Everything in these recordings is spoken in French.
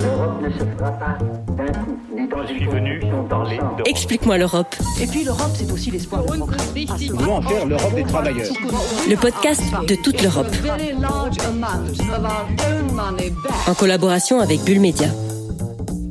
L'Europe ne se fera pas d'un coup, ni dans une venu. Explique-moi l'Europe, Et puis l'Europe, c'est aussi l'espoir progrès. Nous voulons en faire l'Europe des travailleurs. le podcast de toute l'Europe, en collaboration avec Bull Media.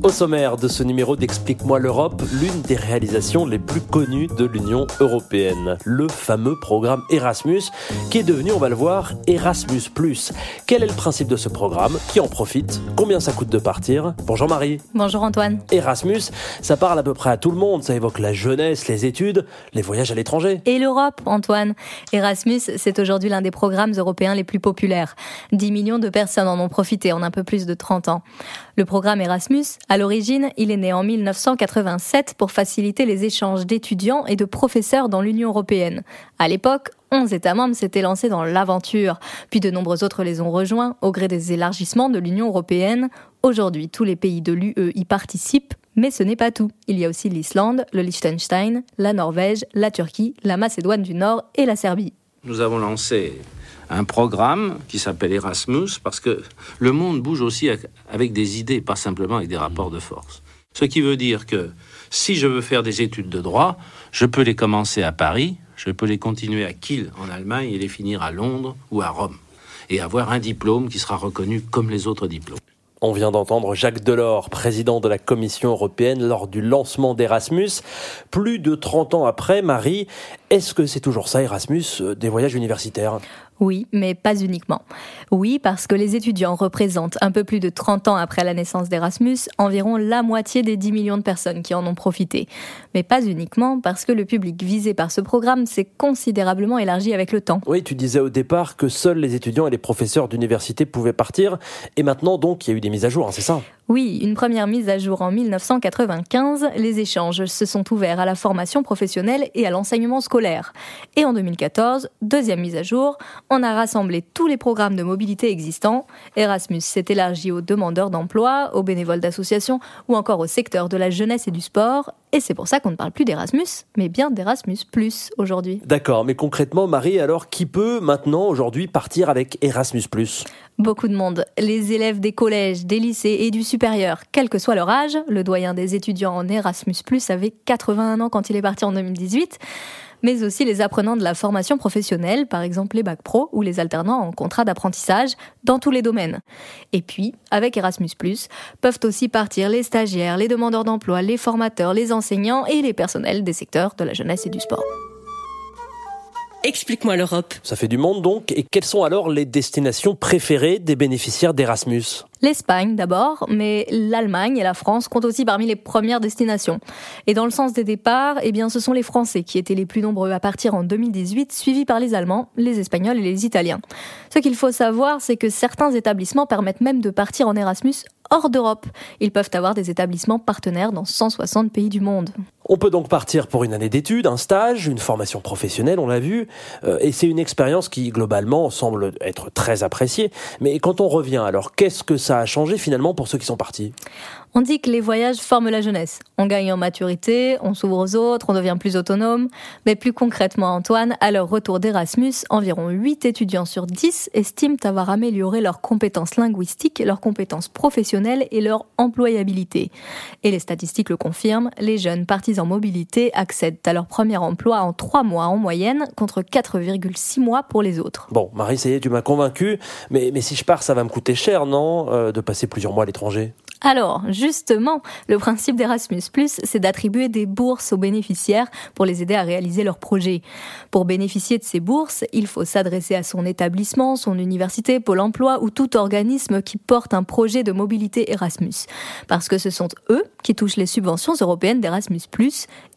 Au sommaire de ce numéro d'Explique-moi l'Europe, l'une des réalisations les plus connues de l'Union européenne, le fameux programme Erasmus, qui est devenu, on va le voir, Erasmus ⁇ Quel est le principe de ce programme? Qui en profite? Combien ça coûte de partir? Pour Jean-Marie, Bonjour Antoine. Erasmus, ça parle à peu près à tout le monde, ça évoque la jeunesse, les études, les voyages à l'étranger. Et l'Europe, Antoine. Erasmus, c'est aujourd'hui l'un des programmes européens les plus populaires. 10 millions de personnes en ont profité en un peu plus de 30 ans. Le programme Erasmus, à l'origine, il est né en 1987 pour faciliter les échanges d'étudiants et de professeurs dans l'Union européenne. À l'époque, 11 États membres s'étaient lancés dans l'aventure, puis de nombreux autres les ont rejoints au gré des élargissements de l'Union européenne. Aujourd'hui, tous les pays de l'UE y participent, mais ce n'est pas tout. Il y a aussi l'Islande, le Liechtenstein, la Norvège, la Turquie, la Macédoine du Nord et la Serbie. Nous avons lancé un programme qui s'appelle Erasmus parce que le monde bouge aussi avec- des idées, pas simplement avec des rapports de force. Ce qui veut dire que si je veux faire des études de droit, je peux les commencer à Paris, je peux les continuer à Kiel en Allemagne et les finir à Londres ou à Rome et avoir un diplôme qui sera reconnu comme les autres diplômes. On vient d'entendre Jacques Delors, président de la Commission européenne, lors du lancement d'Erasmus. Plus de 30 ans après, Marie, est-ce que c'est toujours ça, Erasmus, euh, des voyages universitaires? Oui, mais pas uniquement. Oui, parce que les étudiants représentent, un peu plus de 30 ans après la naissance d'Erasmus, environ la moitié des 10 millions de personnes qui en ont profité. Mais pas uniquement, parce que le public visé par ce programme s'est considérablement élargi avec le temps. Oui, tu disais au départ que seuls les étudiants et les professeurs d'université pouvaient partir, et maintenant donc il y a eu des mises à jour, hein, c'est ça? Oui, une première mise à jour en 1995, les échanges se sont ouverts à la formation professionnelle et à l'enseignement scolaire. Et en 2014, deuxième mise à jour, on a rassemblé tous les programmes de mobilité existants. Erasmus s'est élargi aux demandeurs d'emploi, aux bénévoles d'associations ou encore au secteur de la jeunesse et du sport. Et c'est pour ça qu'on ne parle plus d'Erasmus, mais bien d'Erasmus Plus aujourd'hui. D'accord, mais concrètement, Marie, alors qui peut maintenant, aujourd'hui, partir avec Erasmus ⁇ Beaucoup de monde. Les élèves des collèges, des lycées et du supérieur, quel que soit leur âge. Le doyen des étudiants en Erasmus, avait 81 ans quand il est parti en 2018. Mais aussi les apprenants de la formation professionnelle, par exemple les bacs pro ou les alternants en contrat d'apprentissage, dans tous les domaines. Et puis, avec Erasmus, peuvent aussi partir les stagiaires, les demandeurs d'emploi, les formateurs, les enseignants et les personnels des secteurs de la jeunesse et du sport. Explique-moi l'Europe. Ça fait du monde donc, et quelles sont alors les destinations préférées des bénéficiaires d'Erasmus? L'Espagne d'abord, mais l'Allemagne et la France comptent aussi parmi les premières destinations. Et dans le sens des départs, eh bien, ce sont les Français qui étaient les plus nombreux à partir en 2018, suivis par les Allemands, les Espagnols et les Italiens. Ce qu'il faut savoir, c'est que certains établissements permettent même de partir en Erasmus hors d'Europe. Ils peuvent avoir des établissements partenaires dans 160 pays du monde. On peut donc partir pour une année d'études, un stage, une formation professionnelle, on l'a vu, euh, et c'est une expérience qui globalement semble être très appréciée. Mais quand on revient, alors qu'est-ce que ça a changé finalement pour ceux qui sont partis? On dit que les voyages forment la jeunesse. On gagne en maturité, on s'ouvre aux autres, on devient plus autonome. Mais plus concrètement, Antoine, à leur retour d'Erasmus, environ 8 étudiants sur 10 estiment avoir amélioré leurs compétences linguistiques, leurs compétences professionnelles et leur employabilité. Et les statistiques le confirment, les jeunes partis en mobilité accèdent à leur premier emploi en 3 mois en moyenne, contre 4,6 mois pour les autres. Bon, Marie, ça y est, tu m'as convaincu, mais, mais si je pars, ça va me coûter cher, non euh, De passer plusieurs mois à l'étranger? Alors, justement, le principe d'Erasmus, c'est d'attribuer des bourses aux bénéficiaires pour les aider à réaliser leurs projets. Pour bénéficier de ces bourses, il faut s'adresser à son établissement, son université, Pôle emploi ou tout organisme qui porte un projet de mobilité Erasmus. Parce que ce sont eux qui touchent les subventions européennes d'Erasmus,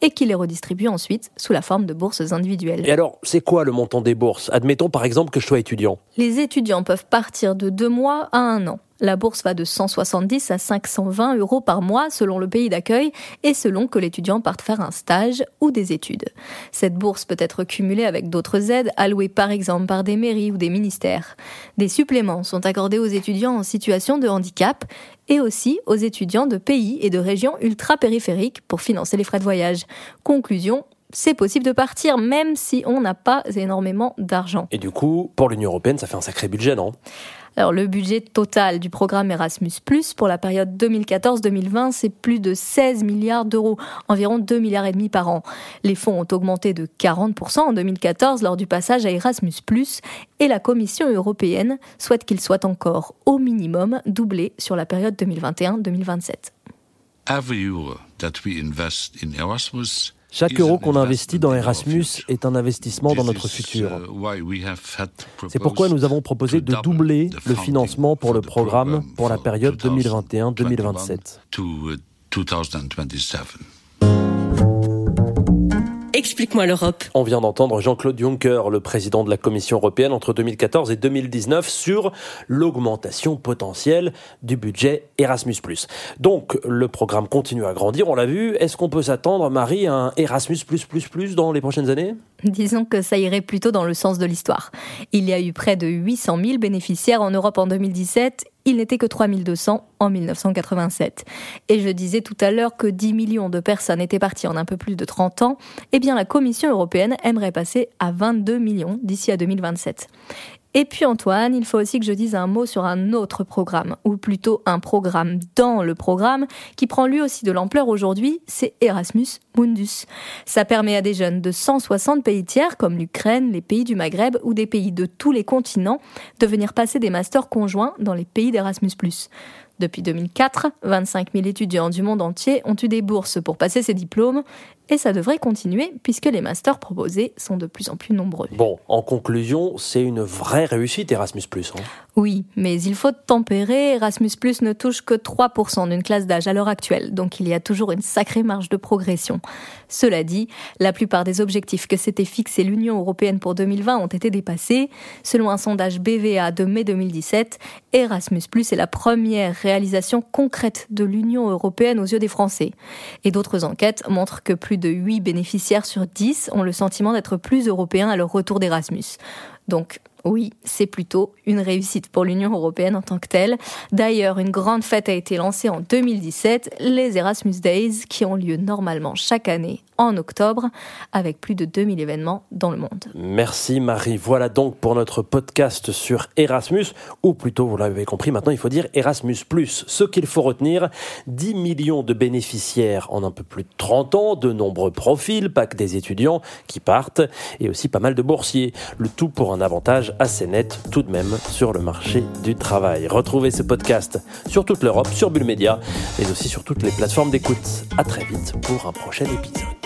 et qui les redistribuent ensuite sous la forme de bourses individuelles. Et alors, c'est quoi le montant des bourses? Admettons par exemple que je sois étudiant. Les étudiants peuvent partir de deux mois à un an. La bourse va de 170 à 520 euros par mois selon le pays d'accueil et selon que l'étudiant parte faire un stage ou des études. Cette bourse peut être cumulée avec d'autres aides allouées par exemple par des mairies ou des ministères. Des suppléments sont accordés aux étudiants en situation de handicap et aussi aux étudiants de pays et de régions ultra-périphériques pour financer les frais de voyage. Conclusion, c'est possible de partir même si on n'a pas énormément d'argent. Et du coup, pour l'Union européenne, ça fait un sacré budget, non? Alors, le budget total du programme Erasmus, pour la période 2014-2020, c'est plus de 16 milliards d'euros, environ 2 milliards et demi par an. Les fonds ont augmenté de 40% en 2014 lors du passage à Erasmus, et la Commission européenne souhaite qu'il soit encore au minimum doublé sur la période 2021-2027. Chaque euro qu'on investit dans Erasmus est un investissement dans notre futur. C'est pourquoi nous avons proposé de doubler le financement pour le programme pour la période 2021-2027. Explique-moi l'Europe. On vient d'entendre Jean-Claude Juncker, le président de la Commission européenne entre 2014 et 2019, sur l'augmentation potentielle du budget Erasmus+. Donc, le programme continue à grandir, on l'a vu. Est-ce qu'on peut s'attendre, Marie, à un Erasmus++ dans les prochaines années? Disons que ça irait plutôt dans le sens de l'histoire. Il y a eu près de 800 000 bénéficiaires en Europe en 2017 il n'était que 3200 en 1987. Et je disais tout à l'heure que 10 millions de personnes étaient parties en un peu plus de 30 ans, eh bien la Commission européenne aimerait passer à 22 millions d'ici à 2027. Et puis Antoine, il faut aussi que je dise un mot sur un autre programme, ou plutôt un programme dans le programme, qui prend lui aussi de l'ampleur aujourd'hui, c'est Erasmus Mundus. Ça permet à des jeunes de 160 pays tiers, comme l'Ukraine, les pays du Maghreb ou des pays de tous les continents, de venir passer des masters conjoints dans les pays d'Erasmus ⁇ depuis 2004, 25 000 étudiants du monde entier ont eu des bourses pour passer ces diplômes et ça devrait continuer puisque les masters proposés sont de plus en plus nombreux. Bon, en conclusion, c'est une vraie réussite Erasmus ⁇ hein. Oui, mais il faut tempérer. Erasmus ⁇ ne touche que 3% d'une classe d'âge à l'heure actuelle, donc il y a toujours une sacrée marge de progression. Cela dit, la plupart des objectifs que s'était fixé l'Union européenne pour 2020 ont été dépassés. Selon un sondage BVA de mai 2017, Erasmus est la première réalisation concrète de l'Union européenne aux yeux des Français. Et d'autres enquêtes montrent que plus de 8 bénéficiaires sur 10 ont le sentiment d'être plus européens à leur retour d'Erasmus. Donc, oui, c'est plutôt une réussite pour l'Union européenne en tant que telle. D'ailleurs, une grande fête a été lancée en 2017, les Erasmus Days, qui ont lieu normalement chaque année en octobre, avec plus de 2000 événements dans le monde. Merci Marie. Voilà donc pour notre podcast sur Erasmus, ou plutôt, vous l'avez compris, maintenant il faut dire Erasmus ⁇ Ce qu'il faut retenir, 10 millions de bénéficiaires en un peu plus de 30 ans, de nombreux profils, pas que des étudiants qui partent, et aussi pas mal de boursiers. Le tout pour un avantage assez net tout de même sur le marché du travail. Retrouvez ce podcast sur toute l'Europe, sur Bulle Média, mais aussi sur toutes les plateformes d'écoute. À très vite pour un prochain épisode.